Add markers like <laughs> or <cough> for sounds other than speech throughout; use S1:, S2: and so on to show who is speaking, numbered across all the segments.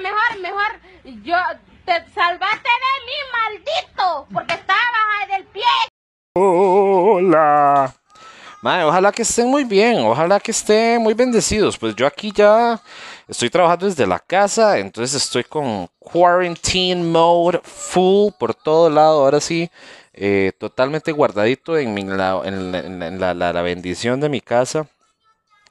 S1: mejor, mejor. Yo, te salvaste de mí, maldito, porque estaba del pie.
S2: Hola. Mae, ojalá que estén muy bien, ojalá que estén muy bendecidos. Pues yo aquí ya estoy trabajando desde la casa, entonces estoy con quarantine mode full por todo lado. Ahora sí, eh, totalmente guardadito en, mi, la, en, la, la, bendición de mi casa.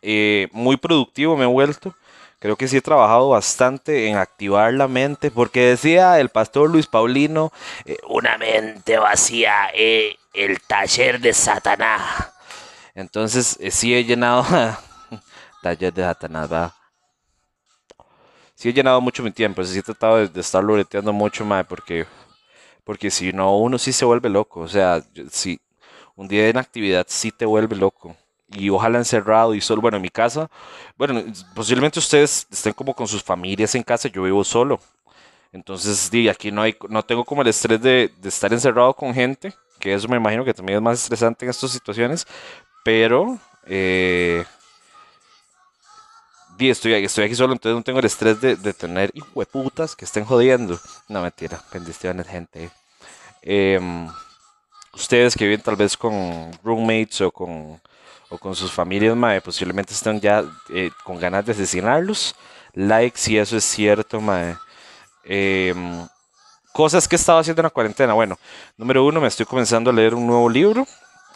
S2: Eh, muy productivo me he vuelto. Creo que sí he trabajado bastante en activar la mente, porque decía el pastor Luis Paulino, eh, una mente vacía, eh, el taller de Satanás. Entonces eh, sí he llenado, <laughs> taller de Satanás, va. Sí he llenado mucho mi tiempo, sí he tratado de, estar loreteando mucho más, porque, porque si no, uno sí se vuelve loco. O sea, si un día en actividad sí te vuelve loco y ojalá encerrado y solo, bueno, en mi casa, bueno, posiblemente ustedes estén como con sus familias en casa, yo vivo solo. Entonces, di, aquí no, hay, no tengo como el estrés de, estar encerrado con gente, que eso me imagino que también es más estresante en estas situaciones, pero eh, estoy, estoy aquí solo, entonces no tengo el estrés de, de tener que estén jodiendo. No, mentira, bendiciones, gente. Em, ustedes que viven tal vez con roommates o con o con sus familias, mae, posiblemente están ya eh, con ganas de asesinarlos. Like si eso es cierto, mae. Em, cosas que he estado haciendo en la cuarentena. Bueno, número uno, me estoy comenzando a leer un nuevo libro.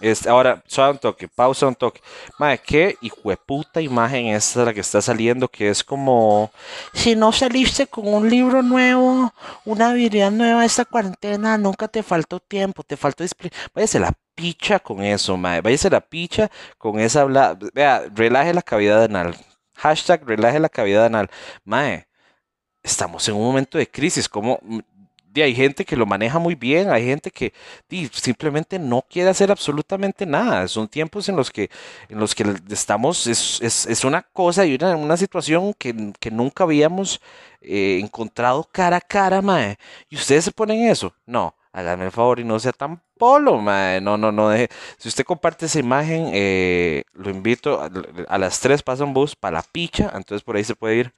S2: Este, ahora, suave un toque, pausa un toque. Madre, qué puta imagen esta la que está saliendo, que es como, si no saliste con un libro nuevo, una habilidad nueva esta cuarentena, nunca te faltó tiempo, te faltó disciplina. Váyase la picha con eso, madre. Váyase la picha con esa, vea, relaje la cavidad anal. Hashtag relaje la cavidad anal. Mae, estamos en un momento de crisis, como hay gente que lo maneja muy bien, hay gente que simplemente no quiere hacer absolutamente nada. Son tiempos en los que, en los que estamos, es, una cosa y una, una situación que, nunca habíamos eh, encontrado cara a cara, mae. Y ustedes se ponen eso. No, háganme el favor y no sea tan polo, mae. No, no, no deje. Si usted comparte esa imagen, eh, lo invito a, las 3 pasa un bus para la picha, entonces por ahí se puede ir.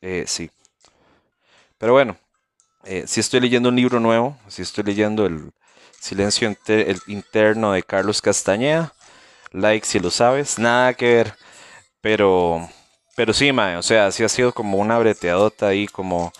S2: Eh, sí. Pero bueno, eh, si estoy leyendo un libro nuevo, si estoy leyendo El Silencio el Interno de Carlos Castañeda. Like si lo sabes, nada que ver. Pero, pero sí, mae, o sea, sí ha sido como una breteadota ahí, como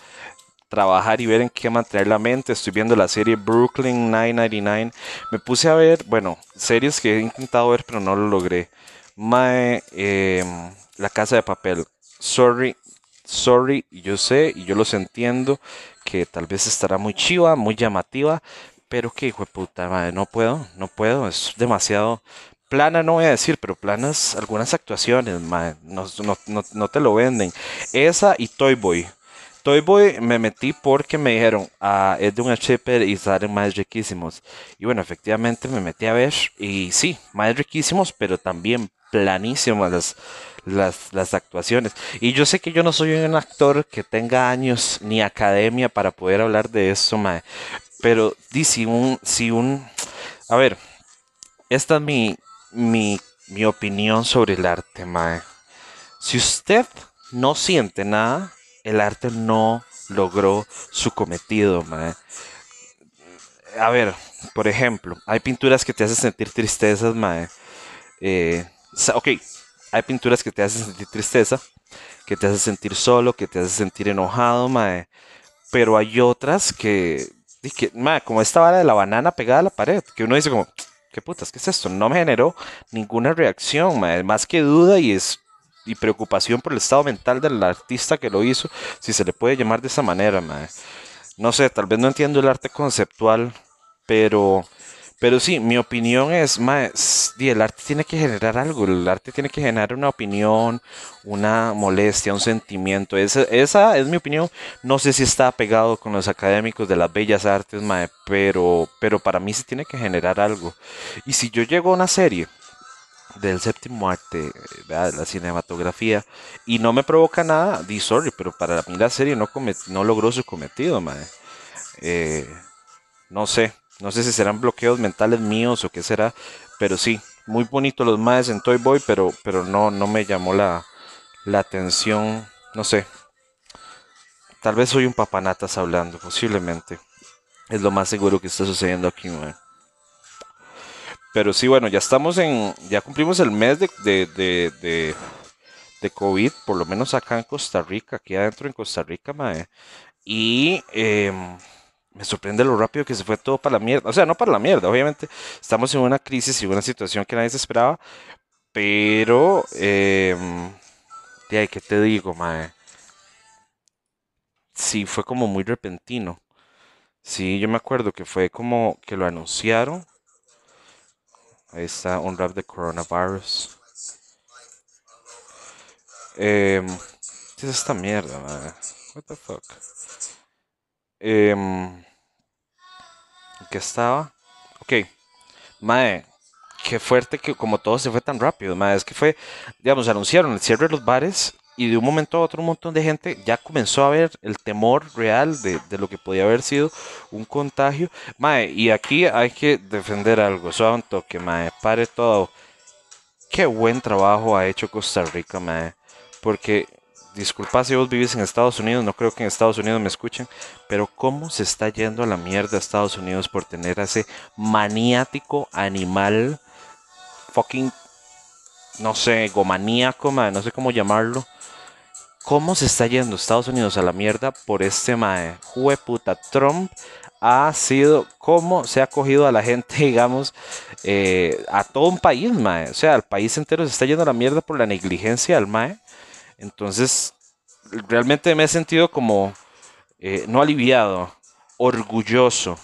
S2: trabajar y ver en qué mantener la mente. Estoy viendo la serie Brooklyn 999. Me puse a ver, bueno, series que he intentado ver, pero no lo logré. Mae, em, La Casa de Papel. Sorry, sorry, yo sé y yo los entiendo que tal vez estará muy chiva, muy llamativa, pero que hijo de puta madre, no puedo, no puedo, es demasiado plana, no voy a decir, pero planas algunas actuaciones, madre, no, no, te lo venden. Esa y Toy Boy. Toy Boy me metí porque me dijeron, ah, es de un shipper y salen más riquísimos. Y bueno, efectivamente me metí a ver y sí, más riquísimos, pero también planísimas las, las, las, actuaciones. Y yo sé que yo no soy un actor que tenga años ni academia para poder hablar de eso, mae. Pero di un, si un, a ver, esta es mi, mi, mi opinión sobre el arte, mae. Si usted no siente nada, el arte no logró su cometido, mae. A ver, por ejemplo, hay pinturas que te hacen sentir tristezas, mae. Eh, ok, hay pinturas que te hacen sentir tristeza, que te hacen sentir solo, que te hacen sentir enojado, mae. Pero hay otras que, que como esta vara de la banana pegada a la pared, que uno dice como, ¿qué putas? ¿Qué es esto? No me generó ninguna reacción, mae. Más que duda y es y preocupación por el estado mental del artista que lo hizo, si se le puede llamar de esa manera, mae. No sé, tal vez no entiendo el arte conceptual, pero pero sí, mi opinión es, más, el arte tiene que generar algo, el arte tiene que generar una opinión, una molestia, un sentimiento. Esa, esa es mi opinión. No sé si está pegado con los académicos de las bellas artes, mae, pero, pero para mí sí tiene que generar algo. Y si yo llego a una serie del séptimo arte, de la cinematografía, y no me provoca nada, di sorry, pero para mí la serie no, no logró su cometido, mae. Eh, no sé, no sé si serán bloqueos mentales míos o qué será, pero sí, muy bonito los maes en Toy Boy, pero, pero no, no me llamó la, la atención, no sé. Tal vez soy un papanatas hablando, posiblemente. Es lo más seguro que está sucediendo aquí, man. Pero sí, bueno, ya estamos en. Ya cumplimos el mes de, de, de, de, COVID, por lo menos acá en Costa Rica, aquí adentro en Costa Rica, mae. Y em, me sorprende lo rápido que se fue todo para la mierda. O sea, no para la mierda, obviamente. Estamos en una crisis y una situación que nadie se esperaba. Pero. Eh, ¿qué te digo, mae? Sí, fue como muy repentino. Sí, yo me acuerdo que fue como que lo anunciaron. Ahí está un rap de coronavirus. Eh, ¿Qué es esta mierda, mae? What the fuck? Eh, ¿Qué estaba? Ok. Mae, qué fuerte que como todo se fue tan rápido. Mae, es que fue, digamos, anunciaron el cierre de los bares y de un momento a otro un montón de gente ya comenzó a ver el temor real de, lo que podía haber sido un contagio. Mae, y aquí hay que defender algo. Un toque, mae. Pare todo. Qué buen trabajo ha hecho Costa Rica, mae. Porque disculpa si vos vivís en Estados Unidos, no creo que en Estados Unidos me escuchen, pero cómo se está yendo a la mierda Estados Unidos por tener a ese maniático animal, fucking, no sé, egomaníaco, no sé cómo llamarlo. ¿Cómo se está yendo Estados Unidos a la mierda por este mae? puta, Trump ha sido, cómo se ha cogido a la gente, <laughs> digamos, eh, a todo un país, mae. O sea, el país entero se está yendo a la mierda por la negligencia del mae entonces, realmente me he sentido como, eh, no aliviado, orgulloso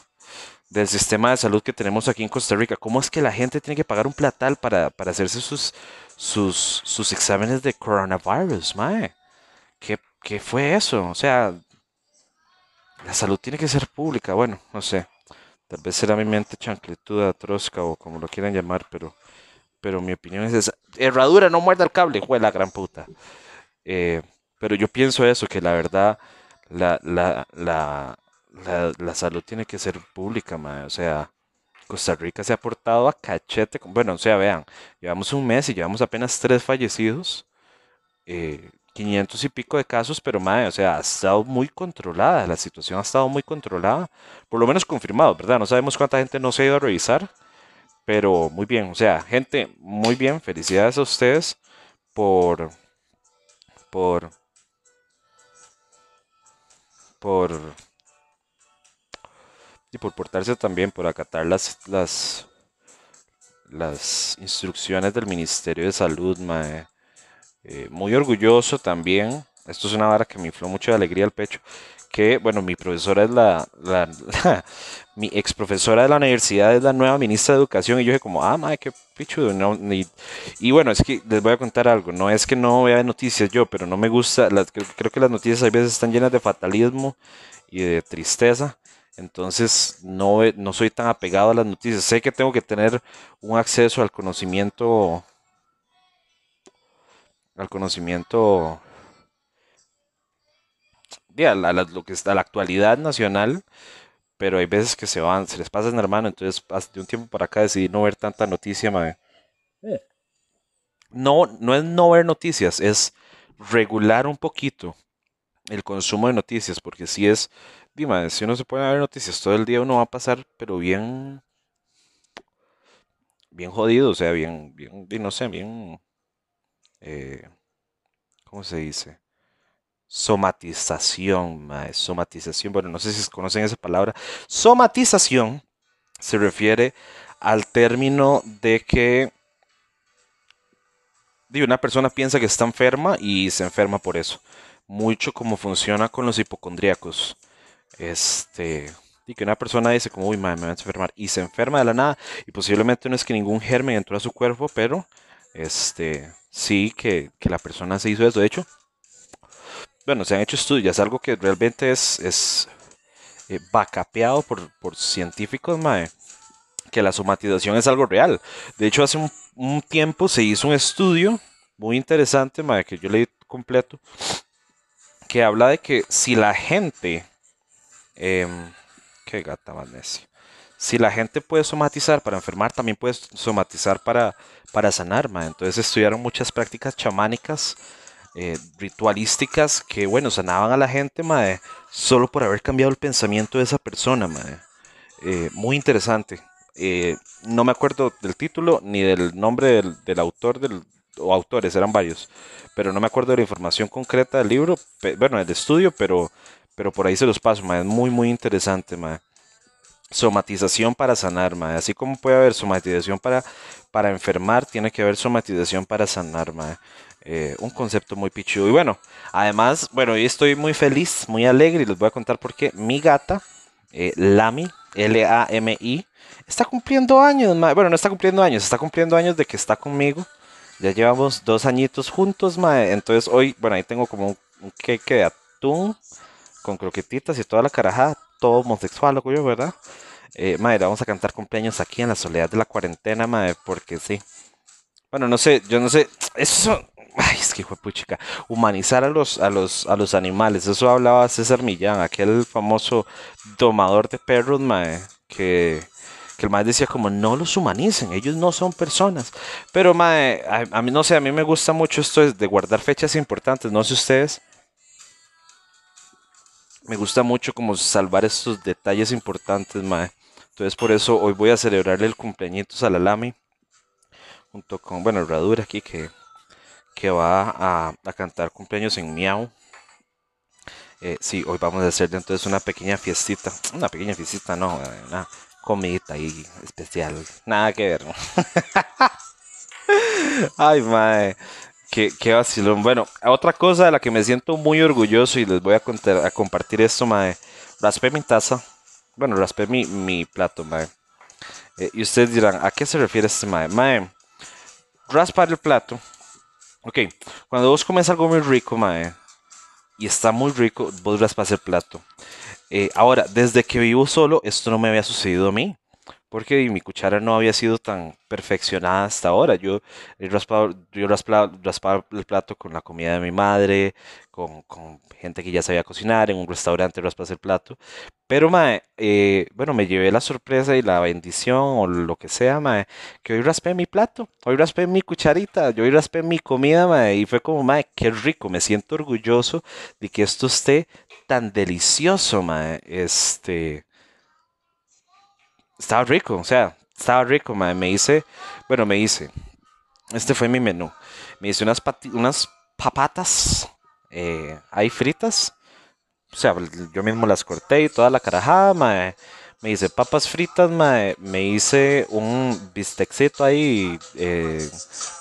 S2: del sistema de salud que tenemos aquí en Costa Rica. ¿Cómo es que la gente tiene que pagar un platal para, hacerse sus, sus, sus, exámenes de coronavirus, mae? ¿Qué, ¿Qué fue eso? O sea, la salud tiene que ser pública. Bueno, no sé. Tal vez será mi mente chancletuda, trosca o como lo quieran llamar, pero, pero mi opinión es esa. Herradura, no muerda el cable, fue la gran puta. Eh, pero yo pienso eso, que la verdad, la, la, la, la, salud tiene que ser pública, O sea, Costa Rica se ha portado a cachete. Bueno, o sea, vean, llevamos un mes y llevamos apenas tres fallecidos. Eh, 500 y pico de casos, pero madre, o sea, ha estado muy controlada, la situación ha estado muy controlada, por lo menos confirmado, ¿verdad? No sabemos cuánta gente no se ha ido a revisar, pero muy bien, o sea, gente, muy bien, felicidades a ustedes por, por por y por portarse también por acatar las las las instrucciones del Ministerio de Salud eh, muy orgulloso también esto es una vara que me infló mucho de alegría al pecho que, bueno, mi profesora es la, <laughs> mi ex profesora de la universidad es la nueva ministra de Educación y yo dije como, ah, madre, qué pichudo. No, y bueno, es que les voy a contar algo, no es que no vea noticias yo, pero no me gusta, creo, que las noticias a veces están llenas de fatalismo y de tristeza. Entonces no, no soy tan apegado a las noticias. Sé que tengo que tener un acceso al conocimiento, al conocimiento a la, lo que está la actualidad nacional, pero hay veces que se van, se les pasan hermano, entonces de un tiempo para acá decidí no ver tanta noticia, eh. No, no es no ver noticias, es regular un poquito el consumo de noticias, porque si es, dime, si uno se puede ver noticias todo el día, uno va a pasar, pero bien, bien jodido, o sea, bien, bien, no sé, bien, eh, ¿cómo se dice? somatización, somatización, bueno, no sé si conocen esa palabra. Somatización se refiere al término de que una persona piensa que está enferma y se enferma por eso. Mucho como funciona con los hipocondríacos. Este, y que una persona dice como, uy, me voy a enfermar y se enferma de la nada y posiblemente no es que ningún germen entró a su cuerpo, pero este, sí que, que la persona se hizo eso. De hecho, bueno, se han hecho estudios, es algo que realmente es, es eh, por, científicos, mae, que la somatización es algo real. De hecho, hace un, tiempo se hizo un estudio muy interesante, mae, que yo leí completo, que habla de que si la gente, em, qué gata más si la gente puede somatizar para enfermar, también puede somatizar para, para sanar, mae. Entonces estudiaron muchas prácticas chamánicas eh, ritualísticas que, bueno, sanaban a la gente, mae, solo por haber cambiado el pensamiento de esa persona, mae. Eh, muy interesante. Eh, no me acuerdo del título ni del nombre del, autor del, o autores, eran varios, pero no me acuerdo de la información concreta del libro, bueno, del estudio, pero, pero por ahí se los paso, mae. es muy, muy interesante. Mae somatización para sanar, mae. Así como puede haber somatización para, para enfermar, tiene que haber somatización para sanar, mae. Eh, un concepto muy pichudo. Y bueno, además, bueno, hoy estoy muy feliz, muy alegre y les voy a contar por qué mi gata, eh, Lami, L-A-M-I, está cumpliendo años, mae. Bueno, no está cumpliendo años, está cumpliendo años de que está conmigo. Ya llevamos dos añitos juntos, mae. Entonces hoy, bueno, ahí tengo como un, un queque de atún con croquetitas y toda la carajada todo homosexual, loco yo, ¿verdad? Eh, madre, vamos a cantar cumpleaños aquí en la soledad de la cuarentena, madre, porque sí. Bueno, no sé, yo no sé, eso, ay, es que hijo de puchica, humanizar a los, a los, a los animales, eso hablaba César Millán, aquel famoso domador de perros, madre, que, que el madre decía como no los humanicen, ellos no son personas. Pero madre, a, a, mí no sé, a mí me gusta mucho esto de guardar fechas importantes, no sé ustedes me gusta mucho como salvar estos detalles importantes, mae. Entonces por eso hoy voy a celebrarle el cumpleañitos a la Lami. Junto con, bueno, Herradura aquí que, que va a, cantar cumpleaños en Miau. Eh, sí, hoy vamos a hacer entonces una pequeña fiestita. Una pequeña fiestita, no, una comida ahí especial. Nada que ver. <laughs> Ay, mae. Qué, qué vacilón. Bueno, otra cosa de la que me siento muy orgulloso y les voy a, contar, a compartir esto, mae. Raspé mi taza. Bueno, raspé mi, mi plato, mae. Eh, y ustedes dirán, ¿a qué se refiere este mae? Mae, raspar el plato. Ok, cuando vos comes algo muy rico, mae, y está muy rico, vos raspas el plato. Eh, ahora, desde que vivo solo, esto no me había sucedido a mí porque mi cuchara no había sido tan perfeccionada hasta ahora. Yo he yo raspaba, el plato con la comida de mi madre, con, con, gente que ya sabía cocinar, en un restaurante raspas el plato. Pero, mae, eh, bueno, me llevé la sorpresa y la bendición o lo que sea, mae, que hoy raspé mi plato, hoy raspé mi cucharita, yo hoy raspé mi comida, mae, y fue como, mae, qué rico, me siento orgulloso de que esto esté tan delicioso, mae, este estaba rico, o sea, estaba rico, me hice, bueno, me hice, este fue mi menú, me hice unas, unas papatas eh, ahí fritas, o sea, yo mismo las corté y toda la carajada, me hice papas fritas, me hice un bistecito ahí, eh,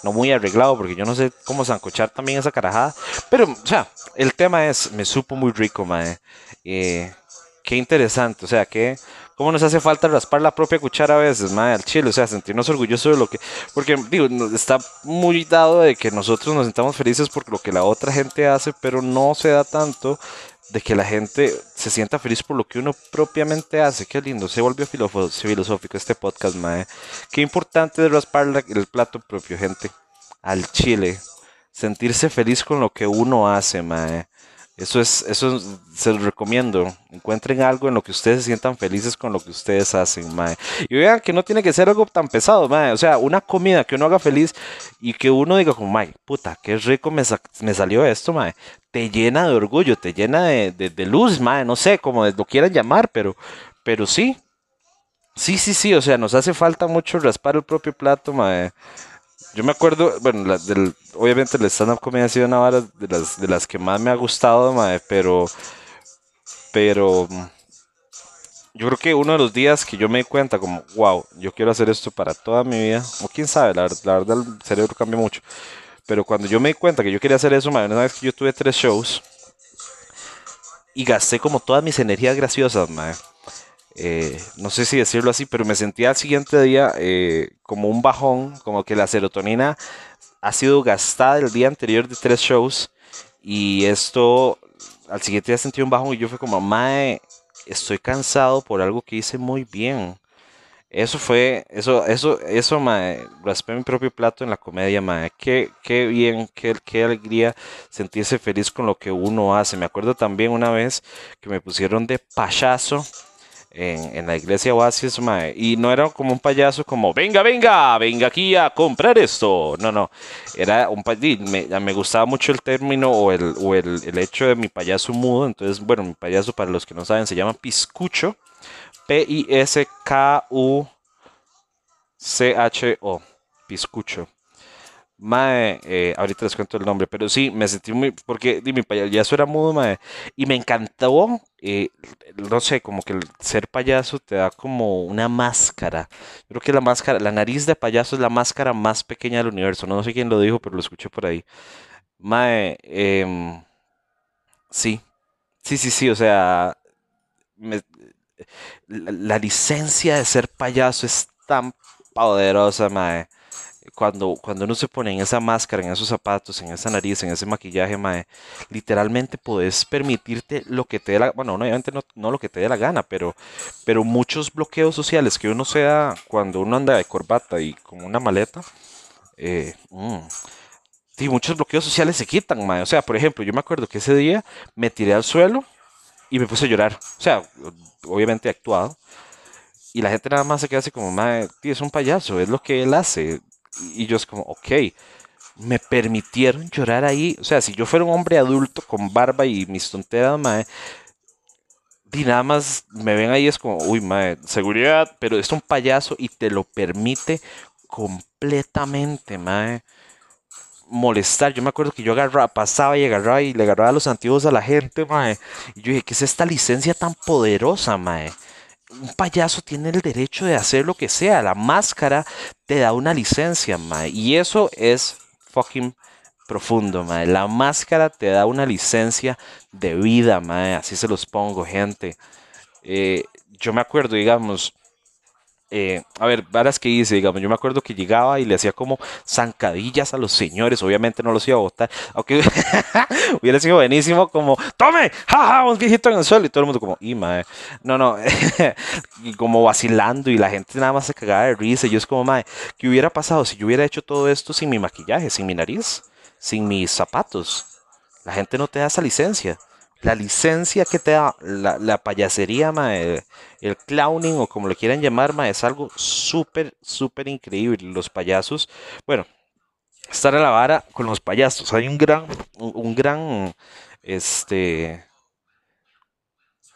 S2: no muy arreglado, porque yo no sé cómo zancochar también esa carajada, pero, o sea, el tema es, me supo muy rico, mae, eh, qué interesante, o sea, que ¿Cómo nos hace falta raspar la propia cuchara a veces, madre, al chile? O sea, sentirnos orgullosos de lo que. Porque, digo, está muy dado de que nosotros nos sintamos felices por lo que la otra gente hace, pero no se da tanto de que la gente se sienta feliz por lo que uno propiamente hace. Qué lindo, se volvió filosófico este podcast, madre. Qué importante es raspar el plato propio, gente. Al chile. Sentirse feliz con lo que uno hace, madre. Eso es, eso se los recomiendo. Encuentren algo en lo que ustedes se sientan felices con lo que ustedes hacen, mae. Y vean que no tiene que ser algo tan pesado, mae. O sea, una comida que uno haga feliz y que uno diga como, mae, puta, qué rico me, me salió esto, mae. Te llena de orgullo, te llena de, de, luz, mae. No sé cómo lo quieran llamar, pero, pero sí. Sí, sí, sí. O sea, nos hace falta mucho raspar el propio plato, mae. Yo me acuerdo, bueno, la, del, obviamente el stand-up comedy ha sido una vara de las, de las que más me ha gustado, mae, pero, pero, yo creo que uno de los días que yo me di cuenta como, wow, yo quiero hacer esto para toda mi vida, o quién sabe, la, verdad el cerebro cambia mucho, pero cuando yo me di cuenta que yo quería hacer eso, mae, una vez que yo tuve tres shows, y gasté como todas mis energías graciosas, mae eh, no sé si decirlo así, pero me sentía al siguiente día eh, como un bajón, como que la serotonina ha sido gastada el día anterior de tres shows y esto al siguiente día sentí un bajón y yo fue como, mae, estoy cansado por algo que hice muy bien. Eso fue, eso, eso, eso, mae, raspé mi propio plato en la comedia, mae. Qué, qué bien, qué, qué alegría sentirse feliz con lo que uno hace. Me acuerdo también una vez que me pusieron de payaso en, la iglesia Oasis, mae, y no era como un payaso como, venga, venga, venga aquí a comprar esto. No, no, era un payaso, me, me gustaba mucho el término o, el, o el, el hecho de mi payaso mudo, entonces, bueno, mi payaso, para los que no saben, se llama Piscucho, P-I-S-K-U-C-H-O, Piscucho. Mae, eh, ahorita les cuento el nombre, pero sí, me sentí muy, porque di, mi payaso era mudo, mae, y me encantó, eh, no sé, como que el ser payaso te da como una máscara. Creo que la máscara, la nariz de payaso es la máscara más pequeña del universo. No, sé quién lo dijo, pero lo escuché por ahí. Mae, em, sí, sí, sí, sí, o sea, la, la licencia de ser payaso es tan poderosa, mae. Cuando, cuando uno se pone en esa máscara, en esos zapatos, en esa nariz, en ese maquillaje, mae, literalmente puedes permitirte lo que te dé la, bueno, no, obviamente no, no lo que te dé la gana, pero, pero muchos bloqueos sociales que uno se da cuando uno anda de corbata y con una maleta, eh, mm, sí, muchos bloqueos sociales se quitan, mae. O sea, por ejemplo, yo me acuerdo que ese día me tiré al suelo y me puse a llorar. O sea, obviamente actuado. Y la gente nada más se queda así como, mae, tío, es un payaso, es lo que él hace. Y yo es como, ok, me permitieron llorar ahí. O sea, si yo fuera un hombre adulto con barba y mis tonteras, mae, y nada más me ven ahí es como, uy, mae, seguridad, pero es un payaso y te lo permite completamente, mae molestar. Yo me acuerdo que yo agarraba, pasaba y agarraba y le agarraba los antiguos a la gente, mae. Y yo dije, ¿qué es esta licencia tan poderosa, mae? Un payaso tiene el derecho de hacer lo que sea. La máscara te da una licencia, mae. Y eso es fucking profundo, mae. La máscara te da una licencia de vida, mae. Así se los pongo, gente. Eh, yo me acuerdo, digamos, eh, a ver, varas que hice, digamos, yo me acuerdo que llegaba y le hacía como zancadillas a los señores, obviamente no los iba a botar, aunque <laughs> hubiera sido buenísimo como, tome, jaja, un viejito en el suelo y todo el mundo como, y mae, no, no, <laughs> y como vacilando y la gente nada más se cagaba de risa y yo es como, mae, ¿qué hubiera pasado si yo hubiera hecho todo esto sin mi maquillaje, sin mi nariz, sin mis zapatos? La gente no te da esa licencia. La licencia que te da la, la payasería, mae, el clowning o como lo quieran llamar, es algo súper, súper increíble. Los payasos, bueno, estar a la vara con los payasos. Hay un gran, un, un gran, este,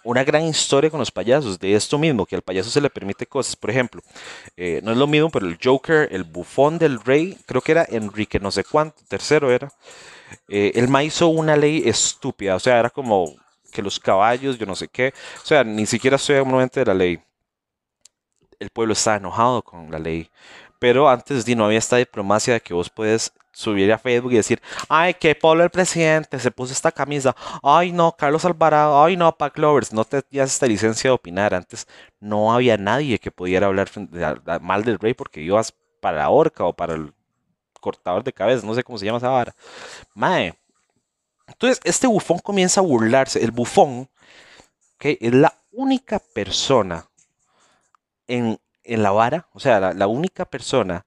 S2: una gran historia con los payasos, de esto mismo, que al payaso se le permite cosas. Por ejemplo, eh, no es lo mismo, pero el Joker, el bufón del rey, creo que era Enrique no sé cuánto, tercero era. Eh, el ma hizo una ley estúpida, o sea, era como que los caballos, yo no sé qué, o sea, ni siquiera soy nuevamente de la ley. El pueblo está enojado con la ley, pero antes no había esta diplomacia de que vos puedes subir a Facebook y decir, ay, qué polo el presidente, se puso esta camisa, ay no, Carlos Alvarado, ay no, Pac Lovers, no te das esta licencia de opinar. Antes no había nadie que pudiera hablar mal del rey porque ibas para la horca o para el cortador de cabeza, no sé cómo se llama esa vara. Mae. Entonces, este bufón comienza a burlarse. El bufón, ¿ok? Es la única persona en, en la vara, o sea, la, la única persona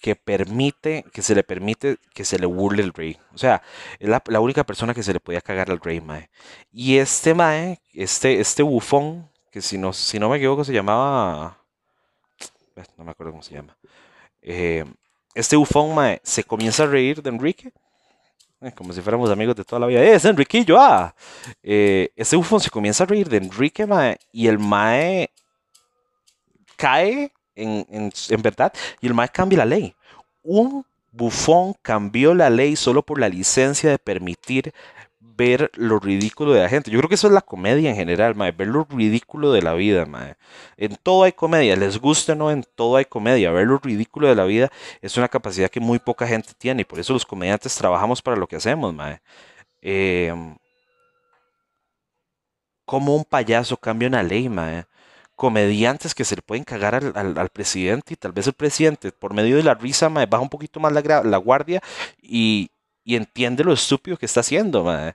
S2: que permite, que se le permite que se le burle el rey. O sea, es la, la única persona que se le podía cagar al rey, mae. Y este mae, este, este bufón, que si no, si no me equivoco se llamaba... No me acuerdo cómo se llama. Eh, este bufón, mae, se comienza a reír de Enrique. eh, Como si fuéramos amigos de toda la vida. ¡Eh, es Enriquillo! ¡Ah! Eh, este bufón se comienza a reír de Enrique, mae. Y el mae cae en, en, en verdad y el mae cambia la ley. Un bufón cambió la ley solo por la licencia de permitir ver lo ridículo de la gente. Yo creo que eso es la comedia en general, mae, ver lo ridículo de la vida, mae. En todo hay comedia, les guste o no, en todo hay comedia. Ver lo ridículo de la vida es una capacidad que muy poca gente tiene y por eso los comediantes trabajamos para lo que hacemos, mae. Em, cómo un payaso cambia una ley, mae. Comediantes que se le pueden cagar al, presidente y tal vez el presidente, por medio de la risa, mae, baja un poquito más la guardia y, y entiende lo estúpido que está haciendo, mae.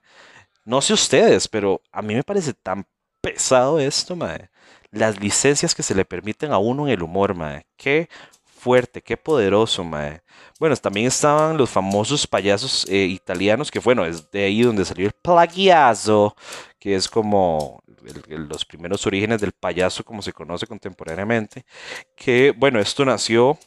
S2: No sé ustedes, pero a mí me parece tan pesado esto, mae. Las licencias que se le permiten a uno en el humor, mae. Qué fuerte, qué poderoso, mae. Bueno, también estaban los famosos payasos eh, italianos, que bueno, es de ahí donde salió el plagiazo, que es como los primeros orígenes del payaso como se conoce contemporáneamente, que bueno, esto nació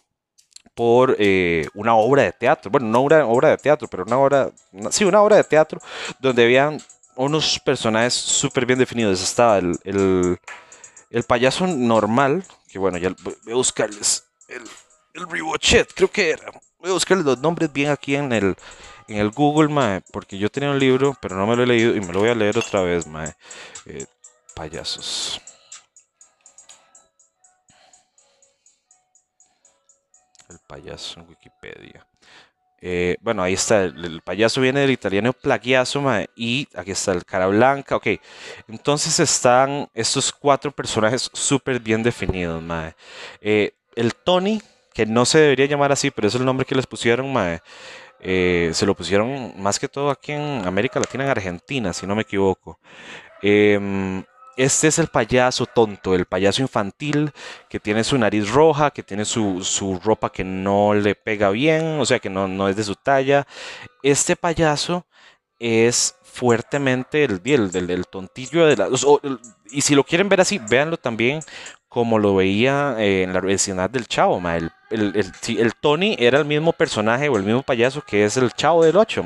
S2: por eh, una obra de teatro, bueno, no una obra de teatro, pero una obra, sí, una obra de teatro donde habían unos personajes súper bien definidos. Estaba el, el, payaso normal, que bueno, ya voy a buscarles el, el creo que era. Voy a buscarles los nombres bien aquí en el, en el Google, mae, porque yo tenía un libro, pero no me lo he leído y me lo voy a leer otra vez, mae. Eh, payasos. Payaso en Wikipedia. Eh, bueno, ahí está, el, payaso viene del italiano plagiazo, y aquí está el cara blanca, ok. Entonces están estos cuatro personajes súper bien definidos, mae. Eh, el Tony, que no se debería llamar así, pero es el nombre que les pusieron, mae. Eh, se lo pusieron más que todo aquí en América Latina, en Argentina, si no me equivoco. Em, este es el payaso tonto, el payaso infantil que tiene su nariz roja, que tiene su, ropa que no le pega bien, o sea, que no, no es de su talla. Este payaso es fuertemente el, el, tontillo de la... y si lo quieren ver así, véanlo también como lo veía eh, en la vecindad del Chavo, El, el, Tony era el mismo personaje o el mismo payaso que es el Chavo del 8,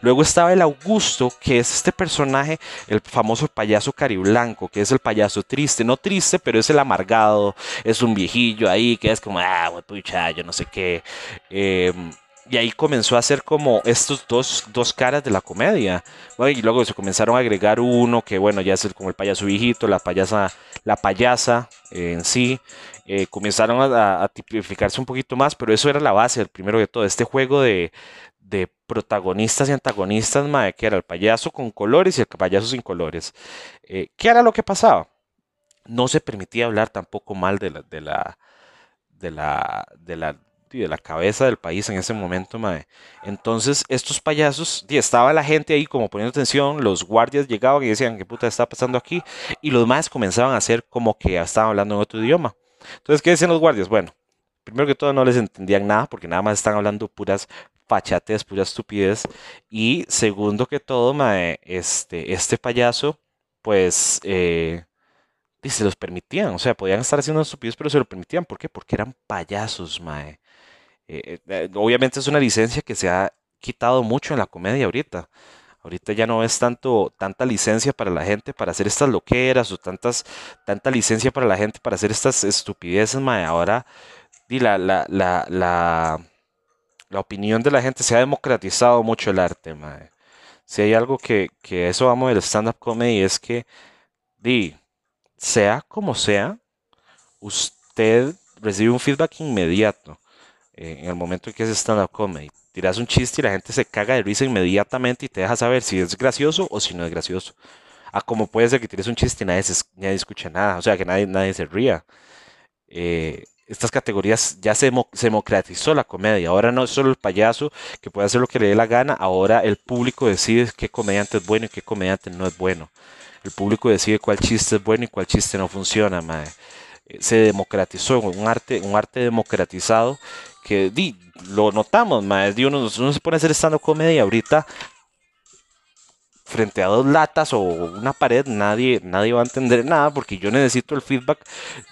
S2: Luego estaba el Augusto, que es este personaje, el famoso payaso cariblanco, que es el payaso triste, no triste, pero es el amargado, es un viejillo ahí que es como, ah, pucha, yo no sé qué. Em, y ahí comenzó a hacer como estos dos, dos caras de la comedia. y luego se comenzaron a agregar uno que, bueno, ya es como el payaso viejito, la payasa, la payasa en sí. Eh, comenzaron a, tipificarse un poquito más, pero eso era la base, el primero de todo. Este juego de, protagonistas y antagonistas, mae, que era el payaso con colores y el payaso sin colores. Eh, ¿Qué era lo que pasaba? No se permitía hablar tampoco mal de la, de la, de la, de la de la cabeza del país en ese momento, mae. Entonces, estos payasos, estaba la gente ahí como poniendo atención, los guardias llegaban y decían, ¿qué puta está pasando aquí? Y los más comenzaban a hacer como que estaban hablando en otro idioma. Entonces, ¿qué decían los guardias? Bueno, primero que todo no les entendían nada porque nada más están hablando puras fachates, puras estupidez. Y segundo que todo, mae, este, este payaso, pues... Eh, se los permitían, o sea, podían estar haciendo estupidez, pero se lo permitían. ¿Por qué? Porque eran payasos, mae. Eh, eh, obviamente es una licencia que se ha quitado mucho en la comedia ahorita. Ahorita ya no es tanto tanta licencia para la gente para hacer estas loqueras o tantas tanta licencia para la gente para hacer estas estupideces, mae. Ahora la, la, la, la, la opinión de la gente se ha democratizado mucho el arte, mae. Si hay algo que, que eso vamos del stand-up comedy es que, di, sea como sea, usted recibe un feedback inmediato. Eh, en el momento en que es stand-up comedy. Tiras un chiste y la gente se caga de risa inmediatamente y te deja saber si es gracioso o si no es gracioso. A como puede ser que tires un chiste y nadie, nadie escucha nada, o sea, que nadie, nadie se ría. Eh, estas categorías ya se, se, democratizó la comedia. Ahora no es solo el payaso que puede hacer lo que le dé la gana, ahora el público decide qué comediante es bueno y qué comediante no es bueno. El público decide cuál chiste es bueno y cuál chiste no funciona, madre. Se democratizó, un arte, un arte democratizado que di, lo notamos, más uno, uno se pone a hacer stand comedia ahorita frente a dos latas o una pared, nadie, nadie va a entender nada porque yo necesito el feedback.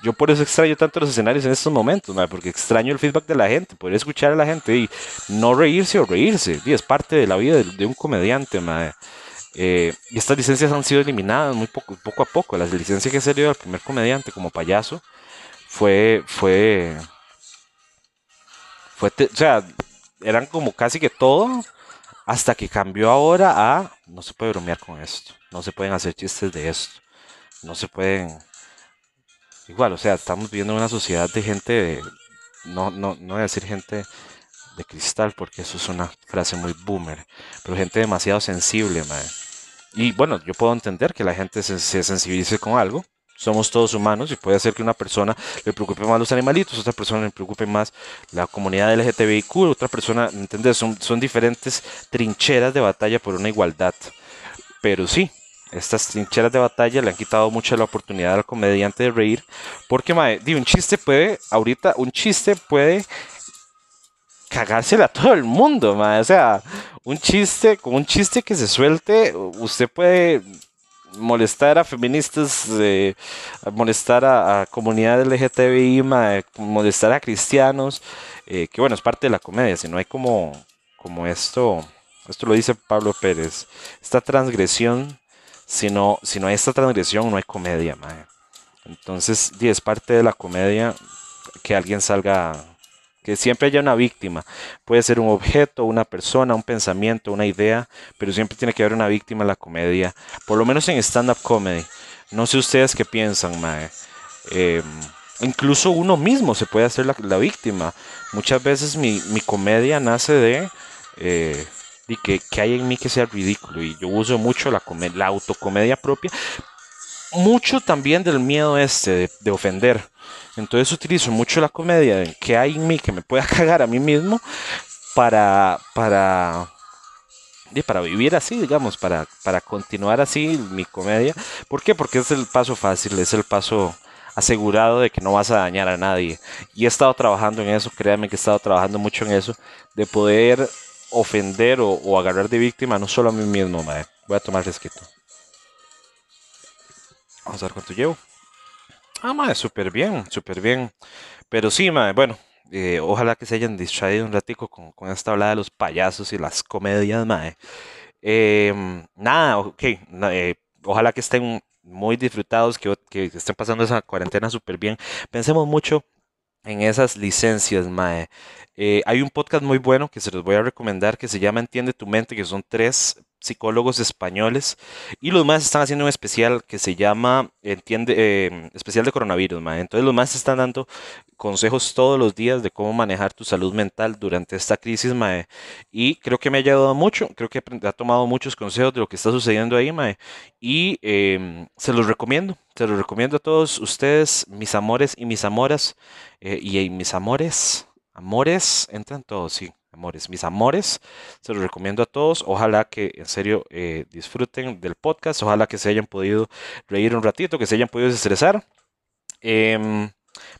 S2: Yo por eso extraño tanto los escenarios en estos momentos, porque extraño el feedback de la gente, poder escuchar a la gente y no reírse o reírse. Y es parte de la vida de, un comediante. Eh, y estas licencias han sido eliminadas muy poco, poco a poco. Las licencias que se dio al primer comediante como payaso fue, fue, fue, o sea, eran como casi que todo hasta que cambió ahora a no se puede bromear con esto, no se pueden hacer chistes de esto, no se pueden igual, o sea, estamos viviendo en una sociedad de gente no, no, no voy a decir gente cristal porque eso es una frase muy boomer, pero gente demasiado sensible, madre. Y bueno, yo puedo entender que la gente se sensibilice con algo, somos todos humanos y puede ser que una persona le preocupe más los animalitos, otra persona le preocupe más la comunidad LGTBIQ, otra persona, ¿entendés? Son, diferentes trincheras de batalla por una igualdad. Pero sí, estas trincheras de batalla le han quitado mucha la oportunidad al comediante de reír. Porque, mae, un chiste puede, ahorita, un chiste puede cagársela a todo el mundo, mae. O sea, un chiste, con un chiste que se suelte, usted puede molestar a feministas, eh, molestar a, comunidad LGTBI, molestar a cristianos, eh, que bueno, es parte de la comedia, si no hay como, como esto, esto lo dice Pablo Pérez, esta transgresión, si no, si no hay esta transgresión, no hay comedia, Entonces, es parte de la comedia que alguien salga que siempre haya una víctima. Puede ser un objeto, una persona, un pensamiento, una idea, pero siempre tiene que haber una víctima en la comedia. Por lo menos en stand-up comedy. No sé ustedes qué piensan, Mae. Em, incluso uno mismo se puede hacer la, víctima. Muchas veces mi, comedia nace de, eh, que, hay en mí que sea ridículo. Y yo uso mucho la, la autocomedia propia. Mucho también del miedo este de ofender entonces utilizo mucho la comedia que hay en mí que me pueda <laughs> cagar a mí mismo para, para, para vivir así, digamos, para, para continuar así mi comedia. ¿Por qué? Porque es el paso fácil, es el paso asegurado de que no vas a dañar a nadie. Y he estado trabajando en eso, créanme que he estado trabajando mucho en eso, de poder ofender o, agarrar de víctima no solo a mí mismo, madre. Voy a tomar resquito. Vamos a ver cuánto llevo. Ah, mae, súper bien, súper bien. Pero sí, mae, bueno, eh, ojalá que se hayan distraído un ratico con, con esta hablada de los payasos y las comedias, mae. Em, nada, ok, eh, ojalá que estén muy disfrutados, que, que estén pasando esa cuarentena súper bien. Pensemos mucho en esas licencias, mae. Eh, hay un podcast muy bueno que se los voy a recomendar que se llama Entiende tu mente, que son tres psicólogos españoles y los más están haciendo un especial que se llama entiende em, especial de coronavirus entonces los más están dando consejos todos los días de cómo manejar tu salud mental durante esta crisis mae. y creo que me ha ayudado mucho creo que ha tomado muchos consejos de lo que está sucediendo ahí mae. y em, se los recomiendo se los recomiendo a todos ustedes mis amores y mis amoras eh, y mis amores amores entran todos sí amores, mis amores. Se los recomiendo a todos. Ojalá que en serio eh, disfruten del podcast. Ojalá que se hayan podido reír un ratito, que se hayan podido estresar. Em,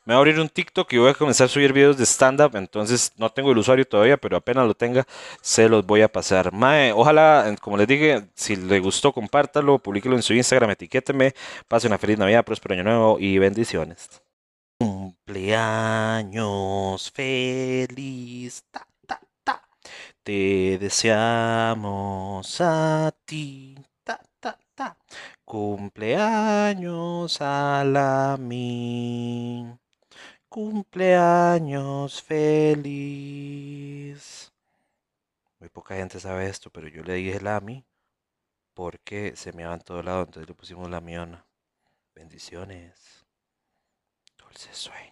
S2: me voy a abrir un TikTok y voy a comenzar a subir videos de stand-up. Entonces no tengo el usuario todavía, pero apenas lo tenga, se los voy a pasar. Ojalá, como les dije, si les gustó, compártalo, publíquelo en su Instagram, etiquéteme. Pase una feliz Navidad, próspero año nuevo y bendiciones. Cumpleaños feliz. Te deseamos a ti. Ta, ta, ta. Cumpleaños a la mí. Cumpleaños feliz. Muy poca gente sabe esto, pero yo le dije la mí porque se me en todo lado, entonces le pusimos la miona. Bendiciones. Dulce sueño.